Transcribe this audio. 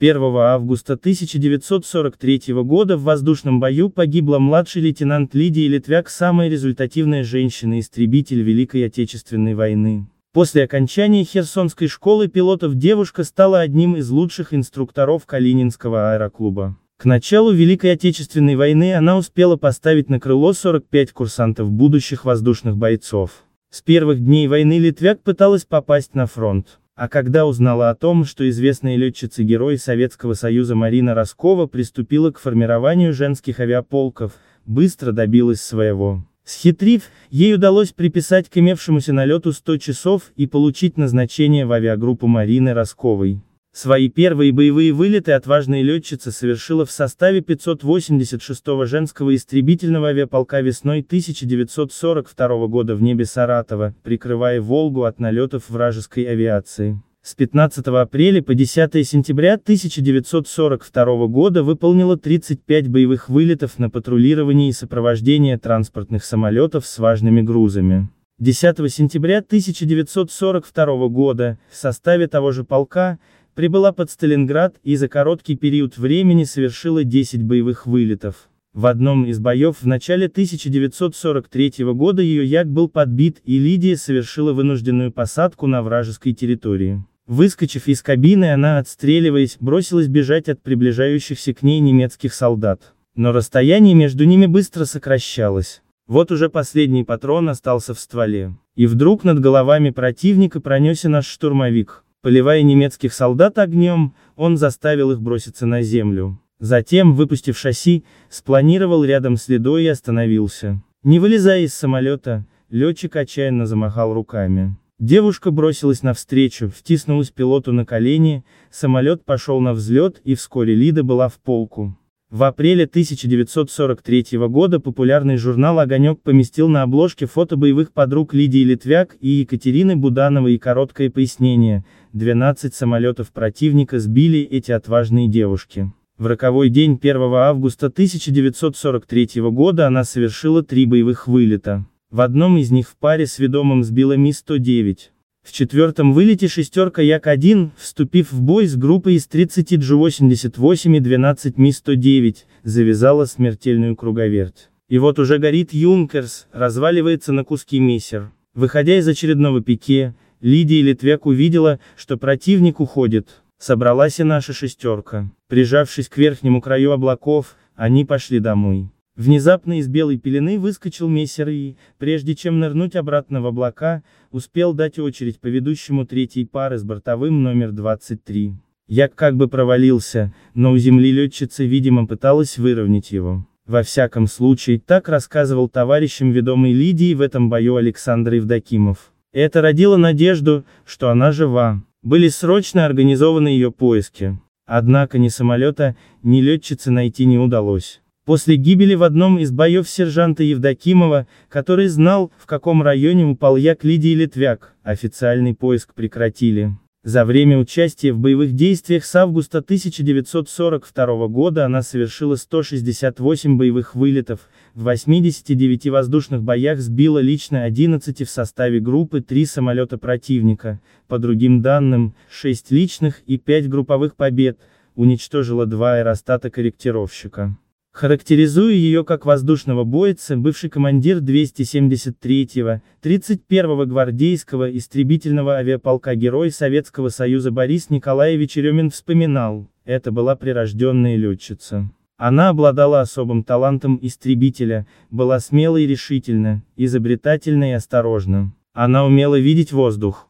1 августа 1943 года в воздушном бою погибла младший лейтенант Лидия Литвяк, самая результативная женщина-истребитель Великой Отечественной войны. После окончания Херсонской школы пилотов девушка стала одним из лучших инструкторов Калининского аэроклуба. К началу Великой Отечественной войны она успела поставить на крыло 45 курсантов будущих воздушных бойцов. С первых дней войны Литвяк пыталась попасть на фронт. А когда узнала о том, что известная летчица-герой Советского Союза Марина Роскова приступила к формированию женских авиаполков, быстро добилась своего. Схитрив, ей удалось приписать к имевшемуся налету 100 часов и получить назначение в авиагруппу Марины Росковой. Свои первые боевые вылеты отважная летчица совершила в составе 586-го женского истребительного авиаполка весной 1942 года в небе Саратова, прикрывая Волгу от налетов вражеской авиации. С 15 апреля по 10 сентября 1942 года выполнила 35 боевых вылетов на патрулирование и сопровождение транспортных самолетов с важными грузами. 10 сентября 1942 года, в составе того же полка, прибыла под Сталинград и за короткий период времени совершила 10 боевых вылетов. В одном из боев в начале 1943 года ее як был подбит и Лидия совершила вынужденную посадку на вражеской территории. Выскочив из кабины она отстреливаясь, бросилась бежать от приближающихся к ней немецких солдат. Но расстояние между ними быстро сокращалось. Вот уже последний патрон остался в стволе. И вдруг над головами противника пронесся наш штурмовик. Поливая немецких солдат огнем, он заставил их броситься на землю. Затем, выпустив шасси, спланировал рядом с ледой и остановился. Не вылезая из самолета, летчик отчаянно замахал руками. Девушка бросилась навстречу, втиснулась пилоту на колени, самолет пошел на взлет и вскоре Лида была в полку. В апреле 1943 года популярный журнал «Огонек» поместил на обложке фото боевых подруг Лидии Литвяк и Екатерины Будановой и короткое пояснение, 12 самолетов противника сбили эти отважные девушки. В роковой день 1 августа 1943 года она совершила три боевых вылета. В одном из них в паре с ведомым сбила Ми-109. В четвертом вылете шестерка Як-1, вступив в бой с группой из 30 Джи-88 и 12 Ми-109, завязала смертельную круговерть. И вот уже горит Юнкерс, разваливается на куски мессер. Выходя из очередного пике, Лидия Литвяк увидела, что противник уходит. Собралась и наша шестерка. Прижавшись к верхнему краю облаков, они пошли домой. Внезапно из белой пелены выскочил мессер и, прежде чем нырнуть обратно в облака, успел дать очередь по ведущему третьей пары с бортовым номер 23. Я как бы провалился, но у земли летчица, видимо, пыталась выровнять его. Во всяком случае, так рассказывал товарищам ведомой Лидии в этом бою Александр Евдокимов. Это родило надежду, что она жива. Были срочно организованы ее поиски. Однако ни самолета, ни летчицы найти не удалось. После гибели в одном из боев сержанта Евдокимова, который знал, в каком районе упал як Лидии Литвяк, официальный поиск прекратили. За время участия в боевых действиях с августа 1942 года она совершила 168 боевых вылетов, в 89 воздушных боях сбила лично 11 в составе группы 3 самолета противника, по другим данным, 6 личных и 5 групповых побед, уничтожила два аэростата-корректировщика. Характеризуя ее как воздушного бойца, бывший командир 273-го, 31-го гвардейского истребительного авиаполка Герой Советского Союза Борис Николаевич Ремин вспоминал, это была прирожденная летчица. Она обладала особым талантом истребителя, была смела и решительна, изобретательна и осторожна. Она умела видеть воздух,